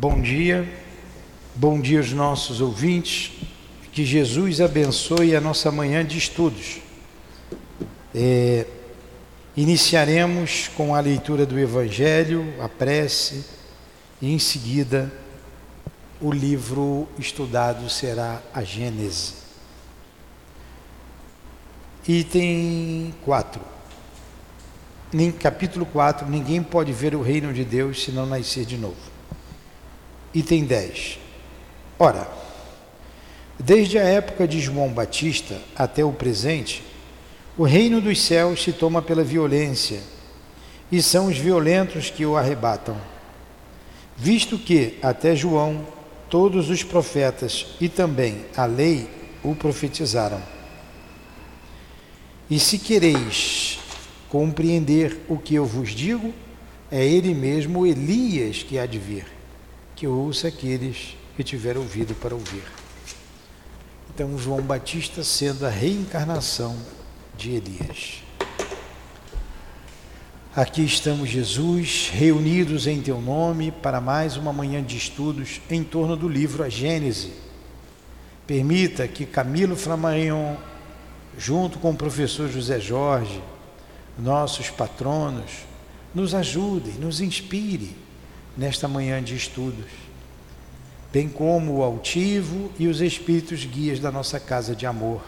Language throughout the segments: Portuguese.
Bom dia, bom dia aos nossos ouvintes, que Jesus abençoe a nossa manhã de estudos. É, iniciaremos com a leitura do Evangelho, a prece, e em seguida o livro estudado será a Gênese. Item 4. Capítulo 4: Ninguém pode ver o reino de Deus se não nascer de novo. Item 10. Ora, desde a época de João Batista até o presente, o reino dos céus se toma pela violência, e são os violentos que o arrebatam. Visto que, até João, todos os profetas e também a lei o profetizaram. E se quereis compreender o que eu vos digo, é ele mesmo Elias que há de vir, que ouça aqueles que tiveram ouvido para ouvir. Então, João Batista sendo a reencarnação de Elias. Aqui estamos, Jesus, reunidos em Teu nome para mais uma manhã de estudos em torno do livro A Gênese. Permita que Camilo Flammarion junto com o professor José Jorge, nossos patronos, nos ajudem, nos inspire nesta manhã de estudos, bem como o altivo e os espíritos guias da nossa casa de amor.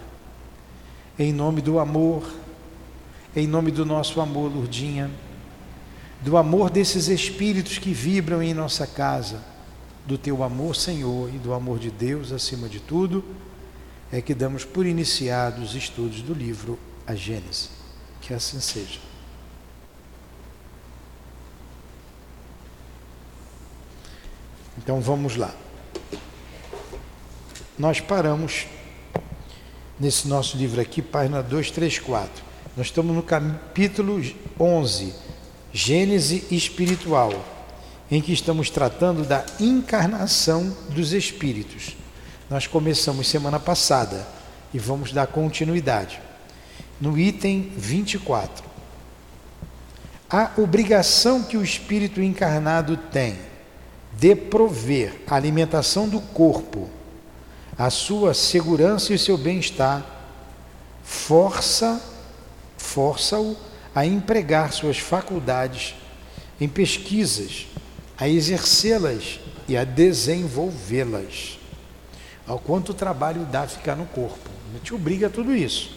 Em nome do amor, em nome do nosso amor, Lurdinha, do amor desses espíritos que vibram em nossa casa, do teu amor, Senhor, e do amor de Deus acima de tudo é que damos por iniciados os estudos do livro A Gênese. Que assim seja. Então vamos lá. Nós paramos nesse nosso livro aqui, página 234. Nós estamos no capítulo 11, Gênese espiritual, em que estamos tratando da encarnação dos espíritos. Nós começamos semana passada e vamos dar continuidade. No item 24. A obrigação que o espírito encarnado tem de prover a alimentação do corpo, a sua segurança e o seu bem-estar, força força-o a empregar suas faculdades em pesquisas, a exercê-las e a desenvolvê-las ao quanto o trabalho dá ficar no corpo. A gente obriga a tudo isso.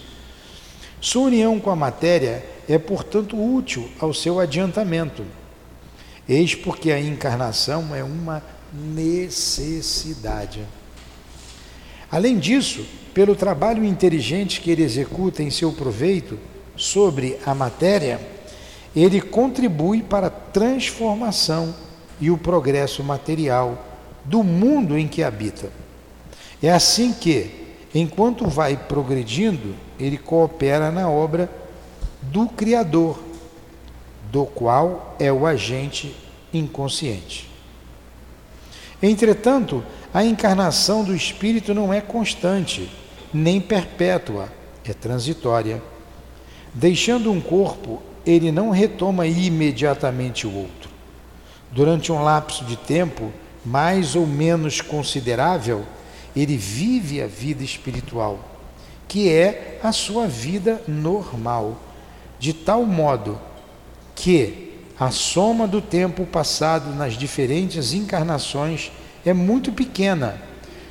Sua união com a matéria é, portanto, útil ao seu adiantamento. Eis porque a encarnação é uma necessidade. Além disso, pelo trabalho inteligente que ele executa em seu proveito sobre a matéria, ele contribui para a transformação e o progresso material do mundo em que habita. É assim que, enquanto vai progredindo, ele coopera na obra do Criador, do qual é o agente inconsciente. Entretanto, a encarnação do espírito não é constante, nem perpétua, é transitória. Deixando um corpo, ele não retoma imediatamente o outro. Durante um lapso de tempo mais ou menos considerável, ele vive a vida espiritual, que é a sua vida normal, de tal modo que a soma do tempo passado nas diferentes encarnações é muito pequena,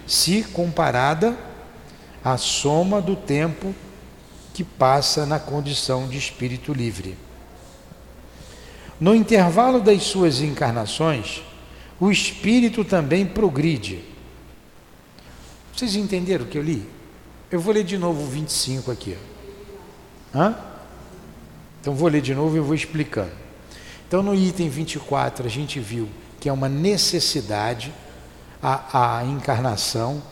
se comparada à soma do tempo que passa na condição de espírito livre. No intervalo das suas encarnações, o espírito também progride vocês entenderam o que eu li? Eu vou ler de novo o 25 aqui. Hã? Então vou ler de novo e vou explicando. Então no item 24 a gente viu que é uma necessidade a, a encarnação,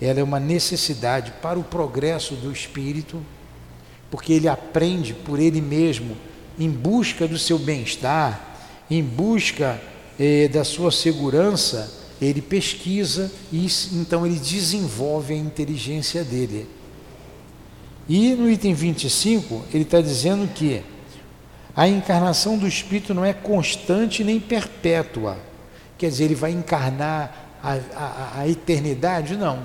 ela é uma necessidade para o progresso do espírito, porque ele aprende por ele mesmo, em busca do seu bem-estar, em busca eh, da sua segurança, ele pesquisa e então ele desenvolve a inteligência dele. E no item 25, ele está dizendo que a encarnação do espírito não é constante nem perpétua, quer dizer, ele vai encarnar a, a, a eternidade? Não.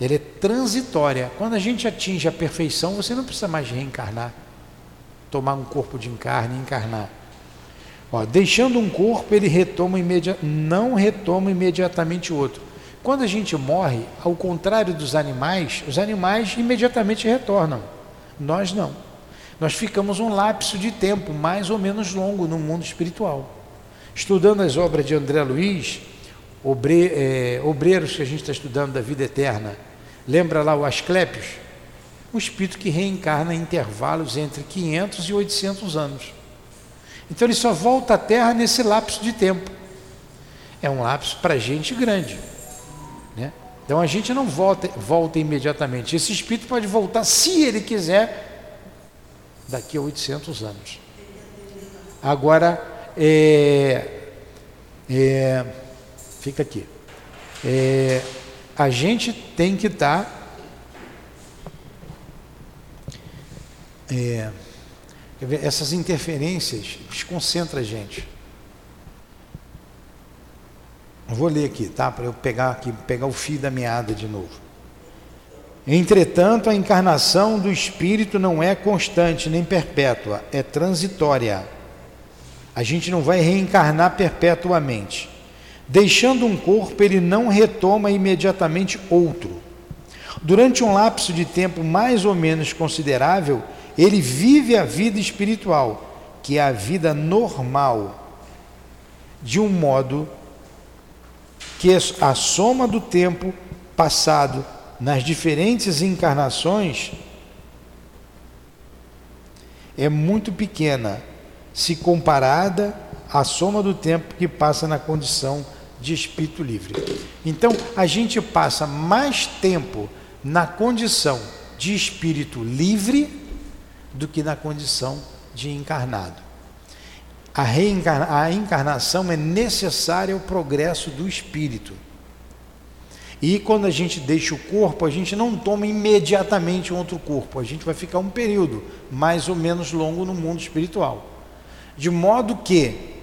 Ele é transitória. Quando a gente atinge a perfeição, você não precisa mais reencarnar, tomar um corpo de encarne encarnar. Ó, deixando um corpo, ele retoma imedi não retoma imediatamente outro. Quando a gente morre, ao contrário dos animais, os animais imediatamente retornam. Nós não. Nós ficamos um lapso de tempo mais ou menos longo no mundo espiritual. Estudando as obras de André Luiz, obre, é, obreiros que a gente está estudando da vida eterna, lembra lá o Asclépios? O espírito que reencarna em intervalos entre 500 e 800 anos. Então ele só volta à Terra nesse lapso de tempo. É um lapso para gente grande. Então a gente não volta, volta imediatamente. Esse espírito pode voltar, se ele quiser, daqui a 800 anos. Agora, é, é, fica aqui. É, a gente tem que estar. Tá, é, essas interferências desconcentra a gente. Eu vou ler aqui, tá? Para eu pegar aqui, pegar o fio da meada de novo. Entretanto, a encarnação do espírito não é constante nem perpétua, é transitória. A gente não vai reencarnar perpetuamente. Deixando um corpo, ele não retoma imediatamente outro. Durante um lapso de tempo mais ou menos considerável, ele vive a vida espiritual, que é a vida normal, de um modo que a soma do tempo passado nas diferentes encarnações é muito pequena se comparada à soma do tempo que passa na condição de espírito livre. Então, a gente passa mais tempo na condição de espírito livre do que na condição de encarnado. A, reencarna, a encarnação é necessária ao progresso do espírito. E quando a gente deixa o corpo, a gente não toma imediatamente um outro corpo, a gente vai ficar um período mais ou menos longo no mundo espiritual. De modo que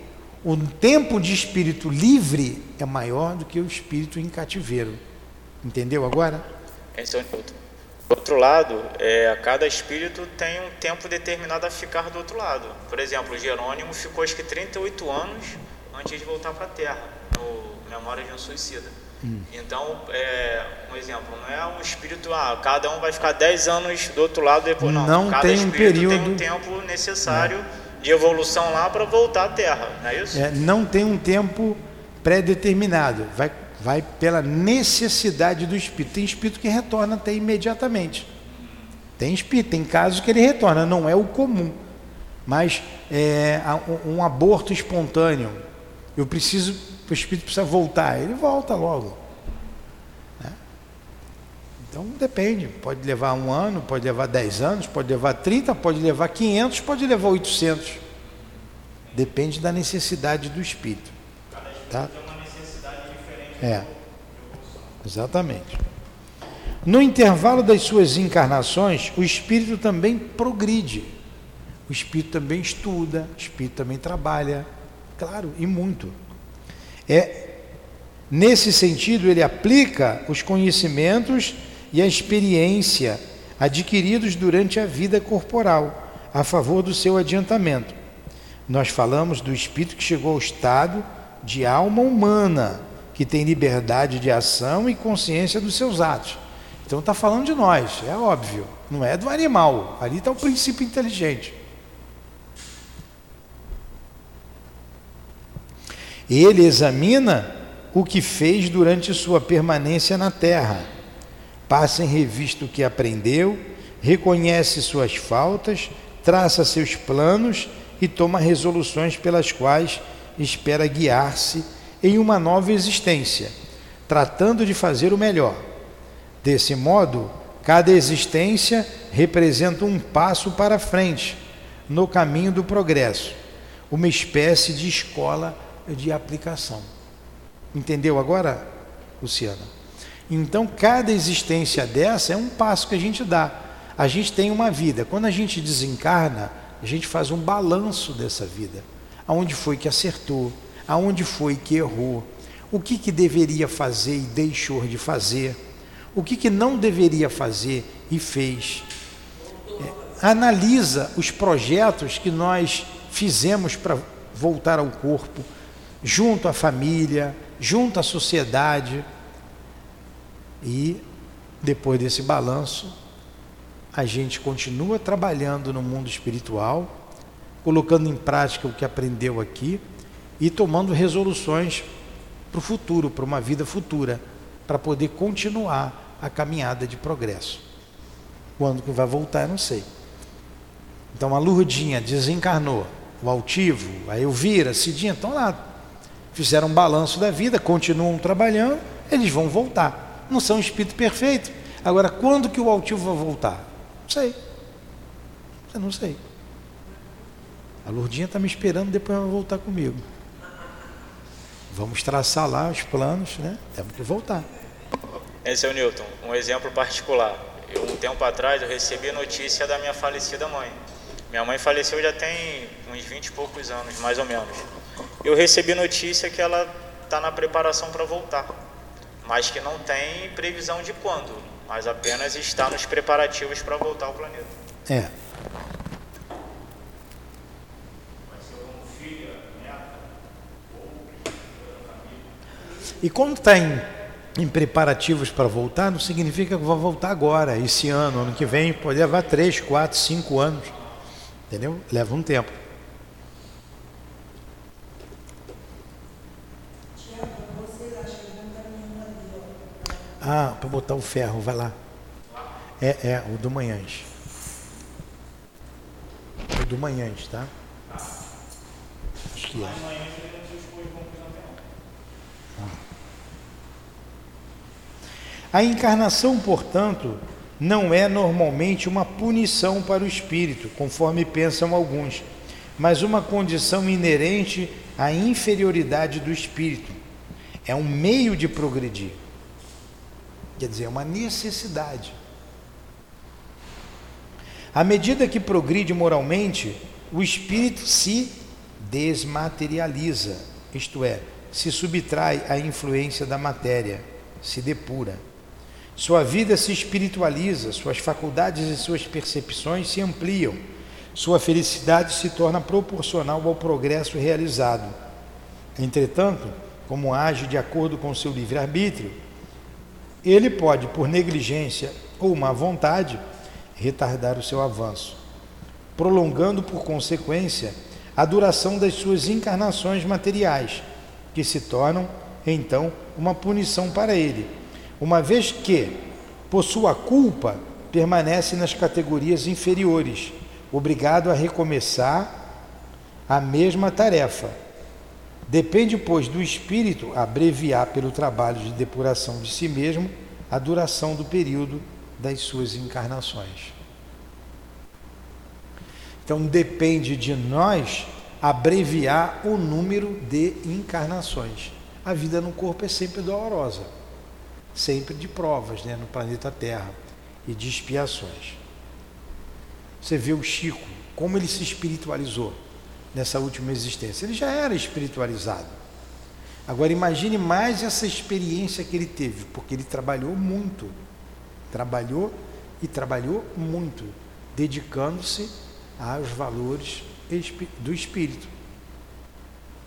o tempo de espírito livre é maior do que o espírito em cativeiro. Entendeu agora? É o outro lado, é, cada espírito tem um tempo determinado a ficar do outro lado. Por exemplo, Jerônimo ficou acho que 38 anos antes de voltar para a Terra, no Memória de um Suicida. Hum. Então, é, um exemplo, não é um espírito, ah, cada um vai ficar 10 anos do outro lado depois, não. não cada tem um período... tem um tempo necessário é. de evolução lá para voltar à Terra, não é isso? É, não tem um tempo pré-determinado, vai vai pela necessidade do espírito. Tem espírito que retorna até imediatamente. Tem espírito, tem casos que ele retorna, não é o comum. Mas é, um aborto espontâneo, eu preciso, o espírito precisa voltar, ele volta logo. Né? Então depende, pode levar um ano, pode levar dez anos, pode levar 30, pode levar 500, pode levar 800. Depende da necessidade do espírito. Tá? É, exatamente. No intervalo das suas encarnações, o espírito também progride. O espírito também estuda, o espírito também trabalha, claro, e muito. É nesse sentido ele aplica os conhecimentos e a experiência adquiridos durante a vida corporal a favor do seu adiantamento. Nós falamos do espírito que chegou ao estado de alma humana, que tem liberdade de ação e consciência dos seus atos. Então está falando de nós, é óbvio, não é do animal, ali está o princípio inteligente. Ele examina o que fez durante sua permanência na terra, passa em revista o que aprendeu, reconhece suas faltas, traça seus planos e toma resoluções pelas quais espera guiar-se em uma nova existência, tratando de fazer o melhor. Desse modo, cada existência representa um passo para frente no caminho do progresso, uma espécie de escola de aplicação. Entendeu agora, Luciana? Então, cada existência dessa é um passo que a gente dá. A gente tem uma vida. Quando a gente desencarna, a gente faz um balanço dessa vida. Aonde foi que acertou, aonde foi que errou, o que, que deveria fazer e deixou de fazer, o que, que não deveria fazer e fez. É, analisa os projetos que nós fizemos para voltar ao corpo, junto à família, junto à sociedade. E depois desse balanço, a gente continua trabalhando no mundo espiritual, colocando em prática o que aprendeu aqui e tomando resoluções para o futuro, para uma vida futura, para poder continuar a caminhada de progresso. Quando que vai voltar, eu não sei. Então a Lurdinha desencarnou, o Altivo, a Elvira, a Cidinha estão lá. Fizeram um balanço da vida, continuam trabalhando, eles vão voltar. Não são espírito perfeito. Agora, quando que o Altivo vai voltar? sei. Eu não sei. A Lourdinha está me esperando, depois vai voltar comigo. Vamos traçar lá os planos, né? Temos que voltar. Esse é o Newton, um exemplo particular. Eu, um tempo atrás eu recebi notícia da minha falecida mãe. Minha mãe faleceu já tem uns 20 e poucos anos, mais ou menos. Eu recebi notícia que ela está na preparação para voltar, mas que não tem previsão de quando mas apenas está nos preparativos para voltar ao planeta. É. E quando está em, em preparativos para voltar, não significa que vai voltar agora, esse ano, ano que vem, pode levar três, quatro, cinco anos. Entendeu? Leva um tempo. Ah, para botar o ferro, vai lá. É, é, o do Manhãs. O do Manhãs, tá? Acho que é. A encarnação, portanto, não é normalmente uma punição para o espírito, conforme pensam alguns, mas uma condição inerente à inferioridade do espírito. É um meio de progredir. Quer dizer, é uma necessidade. À medida que progride moralmente, o espírito se desmaterializa, isto é, se subtrai à influência da matéria, se depura. Sua vida se espiritualiza, suas faculdades e suas percepções se ampliam, sua felicidade se torna proporcional ao progresso realizado. Entretanto, como age de acordo com seu livre-arbítrio, ele pode, por negligência ou má vontade, retardar o seu avanço, prolongando por consequência a duração das suas encarnações materiais, que se tornam então uma punição para ele, uma vez que, por sua culpa, permanece nas categorias inferiores, obrigado a recomeçar a mesma tarefa Depende, pois, do espírito abreviar pelo trabalho de depuração de si mesmo a duração do período das suas encarnações. Então depende de nós abreviar o número de encarnações. A vida no corpo é sempre dolorosa, sempre de provas né, no planeta Terra e de expiações. Você vê o Chico, como ele se espiritualizou nessa última existência. Ele já era espiritualizado. Agora imagine mais essa experiência que ele teve, porque ele trabalhou muito. Trabalhou e trabalhou muito, dedicando-se aos valores do espírito.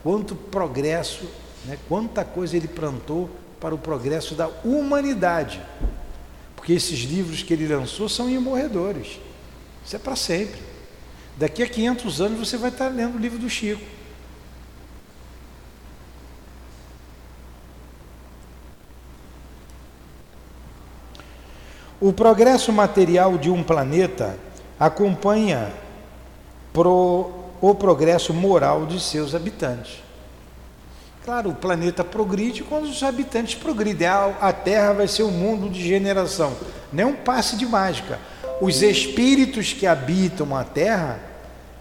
Quanto progresso, né, quanta coisa ele plantou para o progresso da humanidade. Porque esses livros que ele lançou são imorredores. Isso é para sempre. Daqui a 500 anos você vai estar lendo o livro do Chico. O progresso material de um planeta acompanha pro, o progresso moral de seus habitantes. Claro, o planeta progride quando os habitantes progridem. A, Terra vai ser um mundo de generação, não é um passe de mágica os espíritos que habitam a terra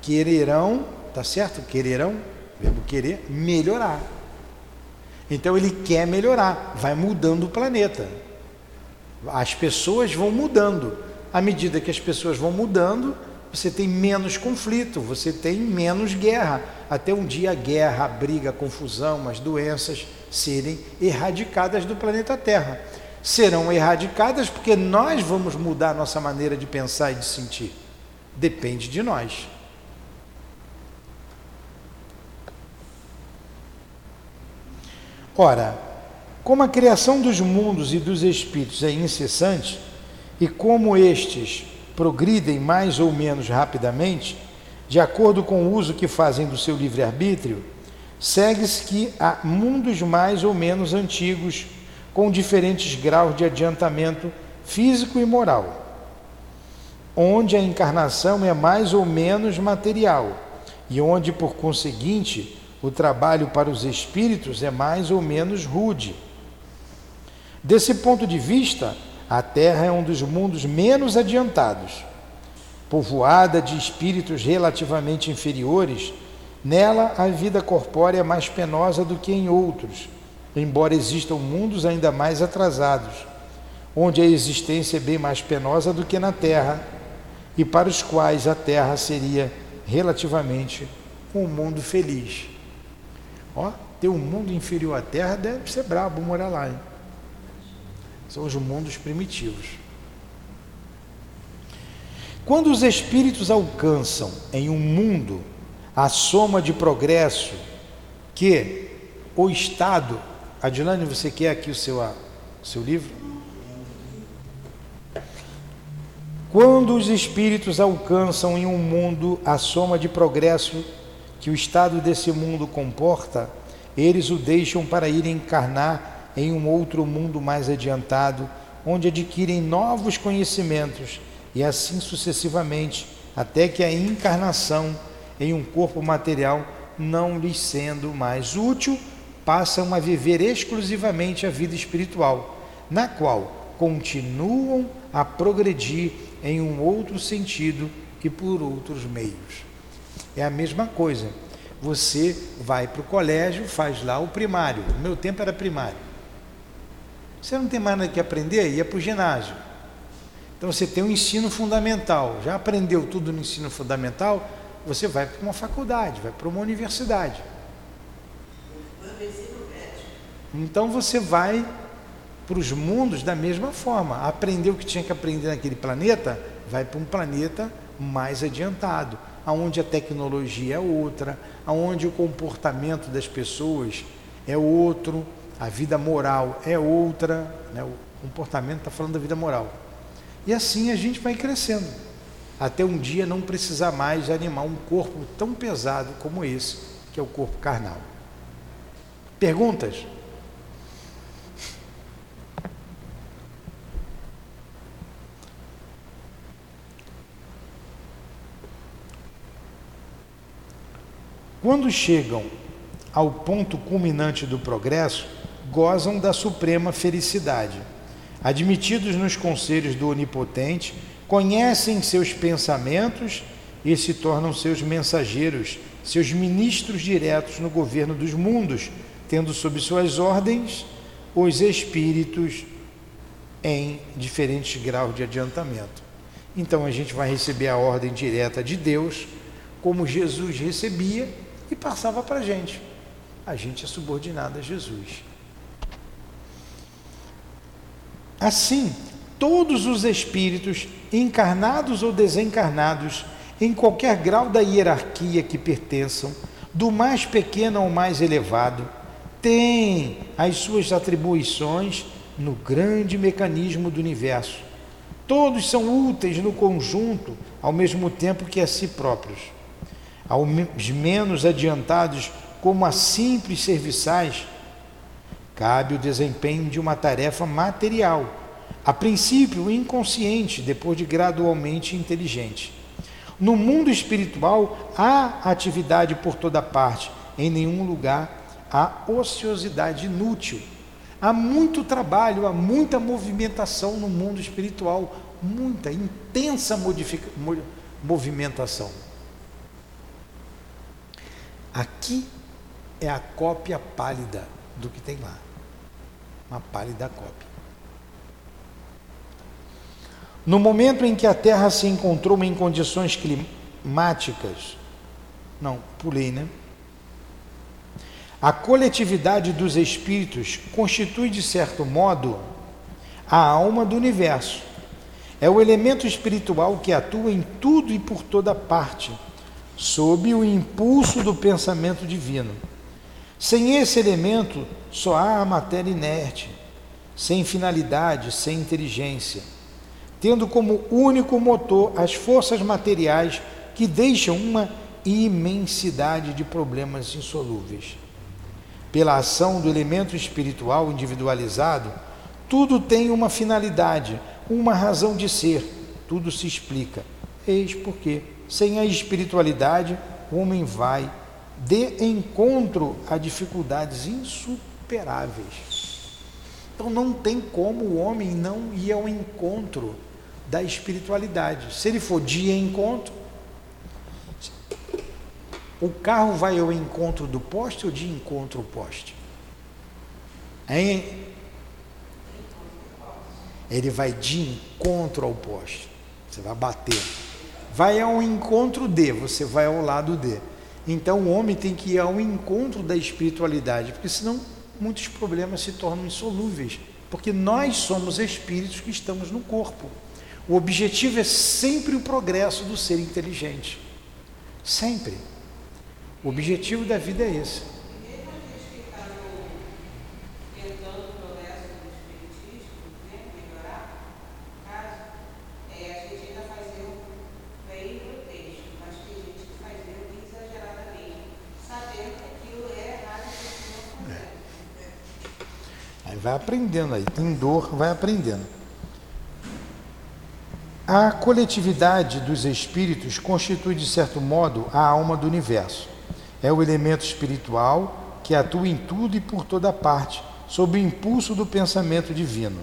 quererão, tá certo? Quererão, verbo querer, melhorar. Então ele quer melhorar, vai mudando o planeta. As pessoas vão mudando. À medida que as pessoas vão mudando, você tem menos conflito, você tem menos guerra. Até um dia a guerra, a briga, a confusão, as doenças serem erradicadas do planeta Terra. Serão erradicadas porque nós vamos mudar nossa maneira de pensar e de sentir. Depende de nós. Ora, como a criação dos mundos e dos espíritos é incessante, e como estes progridem mais ou menos rapidamente, de acordo com o uso que fazem do seu livre-arbítrio, segue-se que há mundos mais ou menos antigos, com diferentes graus de adiantamento físico e moral, onde a encarnação é mais ou menos material e onde, por conseguinte, o trabalho para os espíritos é mais ou menos rude. Desse ponto de vista, a Terra é um dos mundos menos adiantados. Povoada de espíritos relativamente inferiores, nela a vida corpórea é mais penosa do que em outros, embora existam mundos ainda mais atrasados, onde a existência é bem mais penosa do que na Terra, e para os quais a Terra seria relativamente um mundo feliz. Ó, ter um mundo inferior à Terra deve ser brabo morar lá. Hein? São os mundos primitivos. Quando os espíritos alcançam em um mundo a soma de progresso que o Estado. Adilane, você quer aqui o seu, o seu livro? Quando os espíritos alcançam em um mundo a soma de progresso que o estado desse mundo comporta, eles o deixam para ir encarnar em um outro mundo mais adiantado, onde adquirem novos conhecimentos e assim sucessivamente, até que a encarnação em um corpo material não lhes sendo mais útil, passam a viver exclusivamente a vida espiritual, na qual continuam a progredir em um outro sentido e por outros meios. É a mesma coisa. Você vai para o colégio, faz lá o primário. No meu tempo era primário. Você não tem mais nada que aprender, ia para o ginásio. Então você tem um ensino fundamental. Já aprendeu tudo no ensino fundamental? Você vai para uma faculdade, vai para uma universidade. Então você vai para os mundos da mesma forma. Aprendeu o que tinha que aprender naquele planeta, vai para um planeta mais adiantado, aonde a tecnologia é outra, aonde o comportamento das pessoas é outro a vida moral é outra, né? o comportamento está falando da vida moral. E assim a gente vai crescendo, até um dia não precisar mais animar um corpo tão pesado como esse, que é o corpo carnal. Perguntas? Quando chegam ao ponto culminante do progresso, gozam da suprema felicidade. Admitidos nos conselhos do Onipotente, conhecem seus pensamentos e se tornam seus mensageiros, seus ministros diretos no governo dos mundos, tendo sob suas ordens os espíritos em diferentes graus de adiantamento. Então a gente vai receber a ordem direta de Deus, como Jesus recebia e passava para a gente. A gente é subordinado a Jesus. Assim, todos os espíritos, encarnados ou desencarnados, em qualquer grau da hierarquia que pertençam, do mais pequeno ao mais elevado, têm as suas atribuições no grande mecanismo do universo. Todos são úteis no conjunto, ao mesmo tempo que a si próprios. Aos menos adiantados, como a simples serviçais, Cabe o desempenho de uma tarefa material, a princípio inconsciente, depois de gradualmente inteligente. No mundo espiritual há atividade por toda parte, em nenhum lugar há ociosidade inútil. Há muito trabalho, há muita movimentação no mundo espiritual, muita, intensa movimentação. Aqui é a cópia pálida do que tem lá. Uma pálida cópia. No momento em que a Terra se encontrou em condições climáticas, não, pulei, né? A coletividade dos espíritos constitui, de certo modo, a alma do universo. É o elemento espiritual que atua em tudo e por toda parte, sob o impulso do pensamento divino. Sem esse elemento, só há a matéria inerte, sem finalidade, sem inteligência, tendo como único motor as forças materiais que deixam uma imensidade de problemas insolúveis pela ação do elemento espiritual individualizado, tudo tem uma finalidade, uma razão de ser, tudo se explica. Eis porque, sem a espiritualidade, o homem vai de encontro a dificuldades insuperáveis. Então não tem como o homem não ir ao encontro da espiritualidade. Se ele for de encontro, o carro vai ao encontro do poste ou de encontro ao poste? Hein? Ele vai de encontro ao poste. Você vai bater. Vai ao encontro de, você vai ao lado de. Então o homem tem que ir ao encontro da espiritualidade, porque senão muitos problemas se tornam insolúveis. Porque nós somos espíritos que estamos no corpo. O objetivo é sempre o progresso do ser inteligente. Sempre. O objetivo da vida é esse. Aí vai aprendendo aí, tem dor, vai aprendendo. A coletividade dos espíritos constitui, de certo modo, a alma do universo é o elemento espiritual que atua em tudo e por toda parte, sob o impulso do pensamento divino.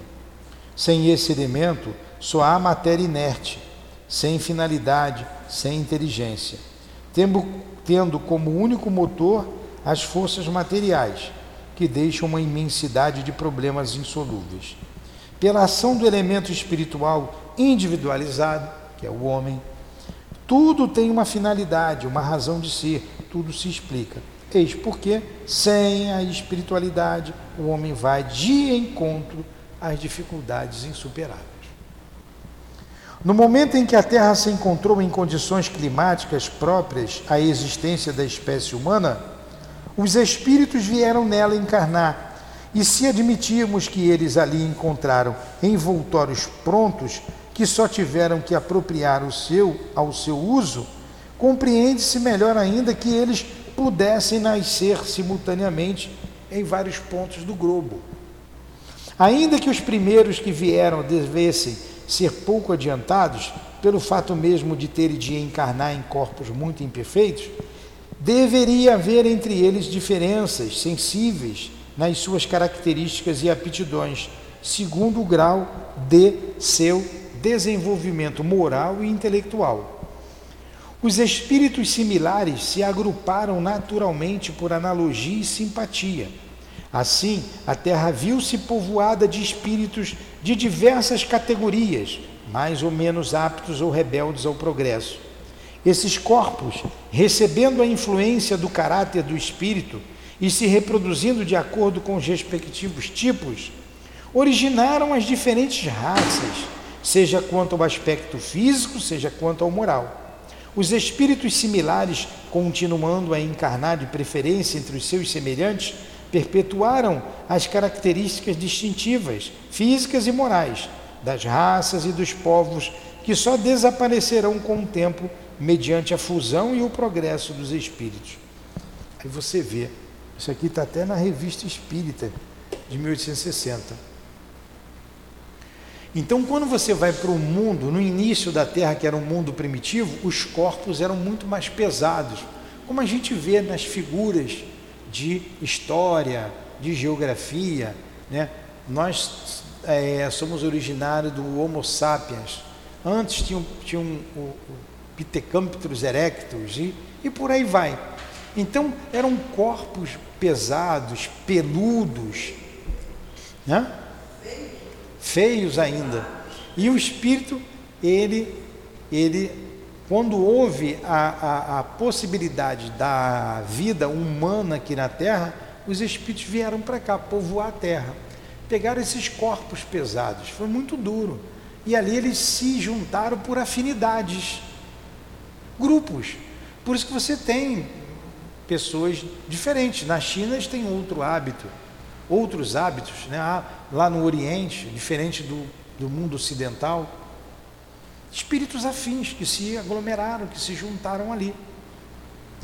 Sem esse elemento, só há matéria inerte, sem finalidade, sem inteligência, tendo, tendo como único motor as forças materiais, que deixam uma imensidade de problemas insolúveis. Pela ação do elemento espiritual individualizado, que é o homem, tudo tem uma finalidade, uma razão de ser, tudo se explica. Eis porque, sem a espiritualidade, o homem vai de encontro às dificuldades insuperáveis. No momento em que a Terra se encontrou em condições climáticas próprias à existência da espécie humana, os espíritos vieram nela encarnar. E se admitirmos que eles ali encontraram envoltórios prontos, que só tiveram que apropriar o seu ao seu uso, compreende-se melhor ainda que eles pudessem nascer simultaneamente em vários pontos do globo. Ainda que os primeiros que vieram devessem ser pouco adiantados, pelo fato mesmo de terem de encarnar em corpos muito imperfeitos, deveria haver entre eles diferenças sensíveis nas suas características e aptidões, segundo o grau de seu desenvolvimento moral e intelectual. Os espíritos similares se agruparam naturalmente por analogia e simpatia. Assim, a terra viu-se povoada de espíritos de diversas categorias, mais ou menos aptos ou rebeldes ao progresso. Esses corpos, recebendo a influência do caráter do espírito e se reproduzindo de acordo com os respectivos tipos, originaram as diferentes raças, seja quanto ao aspecto físico, seja quanto ao moral. Os espíritos similares, continuando a encarnar de preferência entre os seus semelhantes, perpetuaram as características distintivas, físicas e morais, das raças e dos povos que só desaparecerão com o tempo mediante a fusão e o progresso dos espíritos. Aí você vê, isso aqui está até na revista Espírita de 1860. Então, quando você vai para o mundo, no início da Terra, que era um mundo primitivo, os corpos eram muito mais pesados, como a gente vê nas figuras de história, de geografia. Né? Nós é, somos originários do Homo sapiens. Antes tinham, tinham o, o Pithecanthropus erectus e, e por aí vai. Então, eram corpos pesados, peludos, né? feios ainda. E o espírito, ele, ele quando houve a, a, a possibilidade da vida humana aqui na Terra, os espíritos vieram para cá, povoar a Terra. Pegaram esses corpos pesados, foi muito duro. E ali eles se juntaram por afinidades, grupos. Por isso que você tem pessoas diferentes. Na China eles têm outro hábito, outros hábitos. Né? Ah, lá no Oriente, diferente do, do mundo ocidental, espíritos afins que se aglomeraram, que se juntaram ali.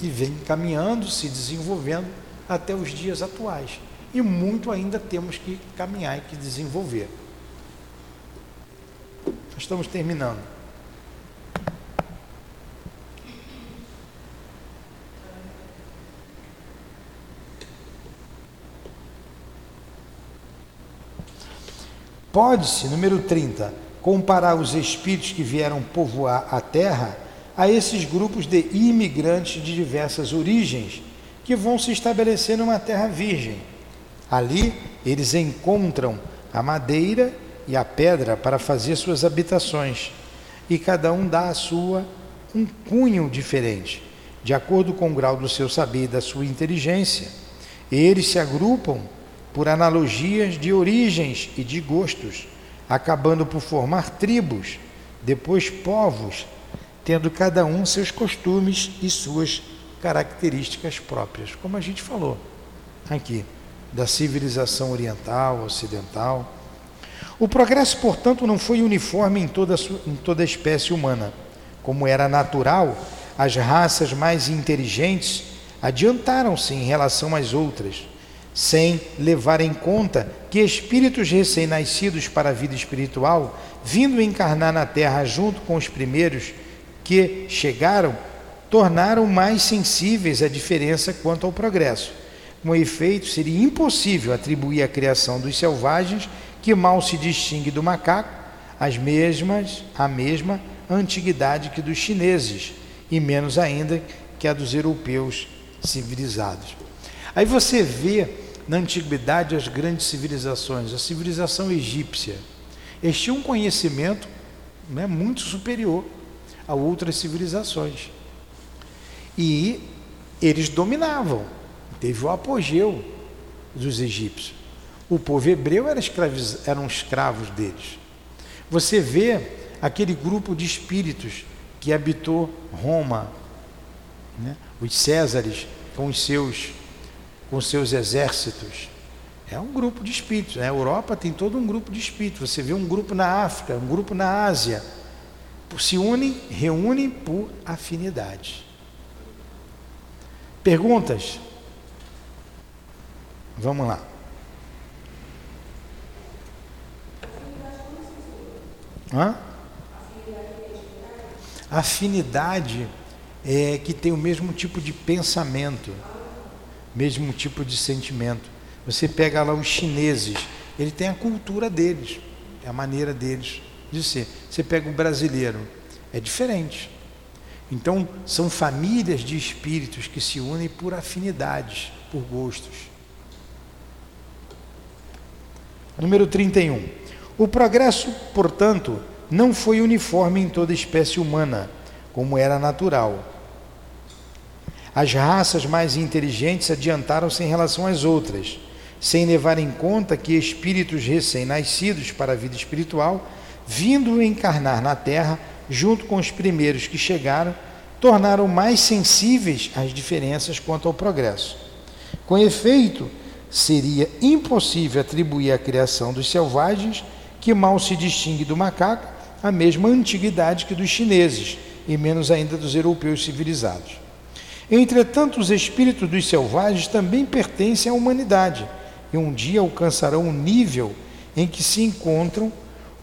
E vem caminhando, se desenvolvendo até os dias atuais. E muito ainda temos que caminhar e que desenvolver. Estamos terminando. Pode-se, número 30, comparar os espíritos que vieram povoar a terra a esses grupos de imigrantes de diversas origens que vão se estabelecer numa terra virgem. Ali eles encontram a madeira e a pedra para fazer suas habitações, e cada um dá a sua um cunho diferente, de acordo com o grau do seu saber e da sua inteligência. Eles se agrupam por analogias de origens e de gostos, acabando por formar tribos, depois povos, tendo cada um seus costumes e suas características próprias, como a gente falou aqui, da civilização oriental, ocidental. O progresso, portanto, não foi uniforme em toda, em toda a espécie humana. Como era natural, as raças mais inteligentes adiantaram-se em relação às outras sem levar em conta que espíritos recém-nascidos para a vida espiritual, vindo encarnar na Terra junto com os primeiros que chegaram, tornaram mais sensíveis à diferença quanto ao progresso. Com efeito, seria impossível atribuir à criação dos selvagens, que mal se distingue do macaco, as mesmas, a mesma antiguidade que dos chineses, e menos ainda que a dos europeus civilizados. Aí você vê na antiguidade as grandes civilizações, a civilização egípcia, eles tinham um conhecimento né, muito superior a outras civilizações. E eles dominavam, teve o apogeu dos egípcios. O povo hebreu era escraviz, eram escravos deles. Você vê aquele grupo de espíritos que habitou Roma, né? os Césares com os seus com seus exércitos. É um grupo de espíritos. Né? Europa tem todo um grupo de espíritos. Você vê um grupo na África, um grupo na Ásia. Se unem, reúnem por afinidade. Perguntas? Vamos lá. Hã? Afinidade é que tem o mesmo tipo de pensamento mesmo tipo de sentimento. Você pega lá os chineses, ele tem a cultura deles, é a maneira deles de ser. Você pega o brasileiro, é diferente. Então, são famílias de espíritos que se unem por afinidades, por gostos. Número 31. O progresso, portanto, não foi uniforme em toda espécie humana, como era natural as raças mais inteligentes adiantaram-se em relação às outras, sem levar em conta que espíritos recém-nascidos para a vida espiritual, vindo encarnar na Terra, junto com os primeiros que chegaram, tornaram mais sensíveis às diferenças quanto ao progresso. Com efeito, seria impossível atribuir à criação dos selvagens, que mal se distingue do macaco, a mesma antiguidade que dos chineses, e menos ainda dos europeus civilizados. Entretanto, os espíritos dos selvagens também pertencem à humanidade e um dia alcançarão o nível em que se encontram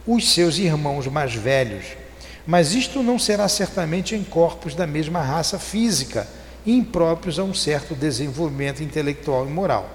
os seus irmãos mais velhos. Mas isto não será certamente em corpos da mesma raça física, impróprios a um certo desenvolvimento intelectual e moral.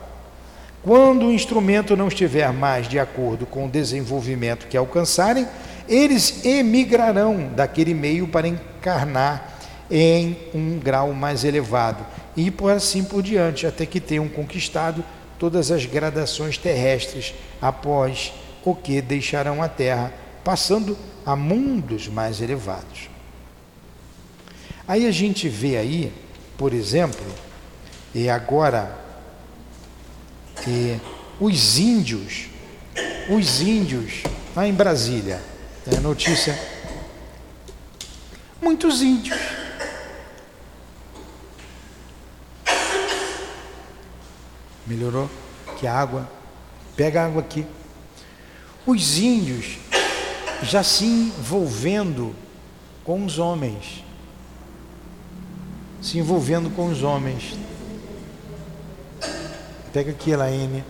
Quando o instrumento não estiver mais de acordo com o desenvolvimento que alcançarem, eles emigrarão daquele meio para encarnar em um grau mais elevado e por assim por diante, até que tenham conquistado todas as gradações terrestres, após o que deixarão a Terra passando a mundos mais elevados. Aí a gente vê aí, por exemplo, e agora e os índios, os índios lá em Brasília, a notícia, muitos índios. Melhorou? Que água, pega a água aqui. Os índios já se envolvendo com os homens, se envolvendo com os homens. Pega aqui, Elaine.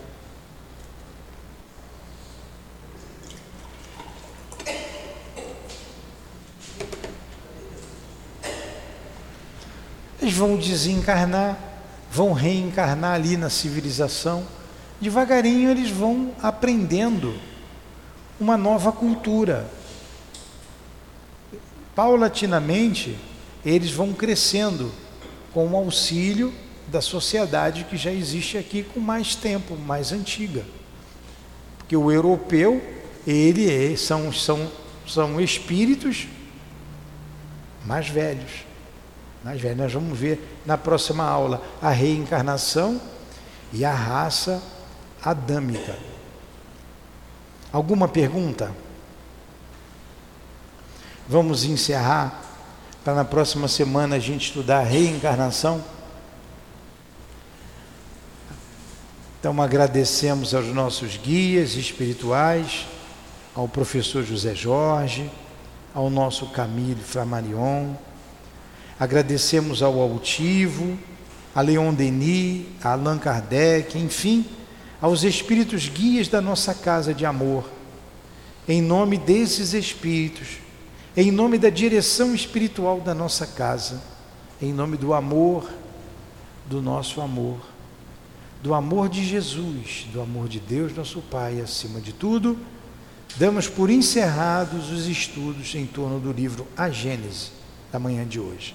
Eles vão desencarnar, vão reencarnar ali na civilização. Devagarinho eles vão aprendendo uma nova cultura. Paulatinamente, eles vão crescendo com o auxílio da sociedade que já existe aqui com mais tempo, mais antiga. Porque o europeu, ele é, são, são, são espíritos mais velhos. Mais velhos. Nós vamos ver na próxima aula a reencarnação e a raça adâmica. Alguma pergunta? Vamos encerrar para na próxima semana a gente estudar a reencarnação. Então agradecemos aos nossos guias espirituais, ao professor José Jorge, ao nosso Camille Flamarion. Agradecemos ao Altivo, a Leon Denis, a Allan Kardec, enfim, aos espíritos guias da nossa casa de amor. Em nome desses espíritos, em nome da direção espiritual da nossa casa, em nome do amor, do nosso amor do amor de Jesus, do amor de Deus, nosso Pai, acima de tudo, damos por encerrados os estudos em torno do livro A Gênese da manhã de hoje.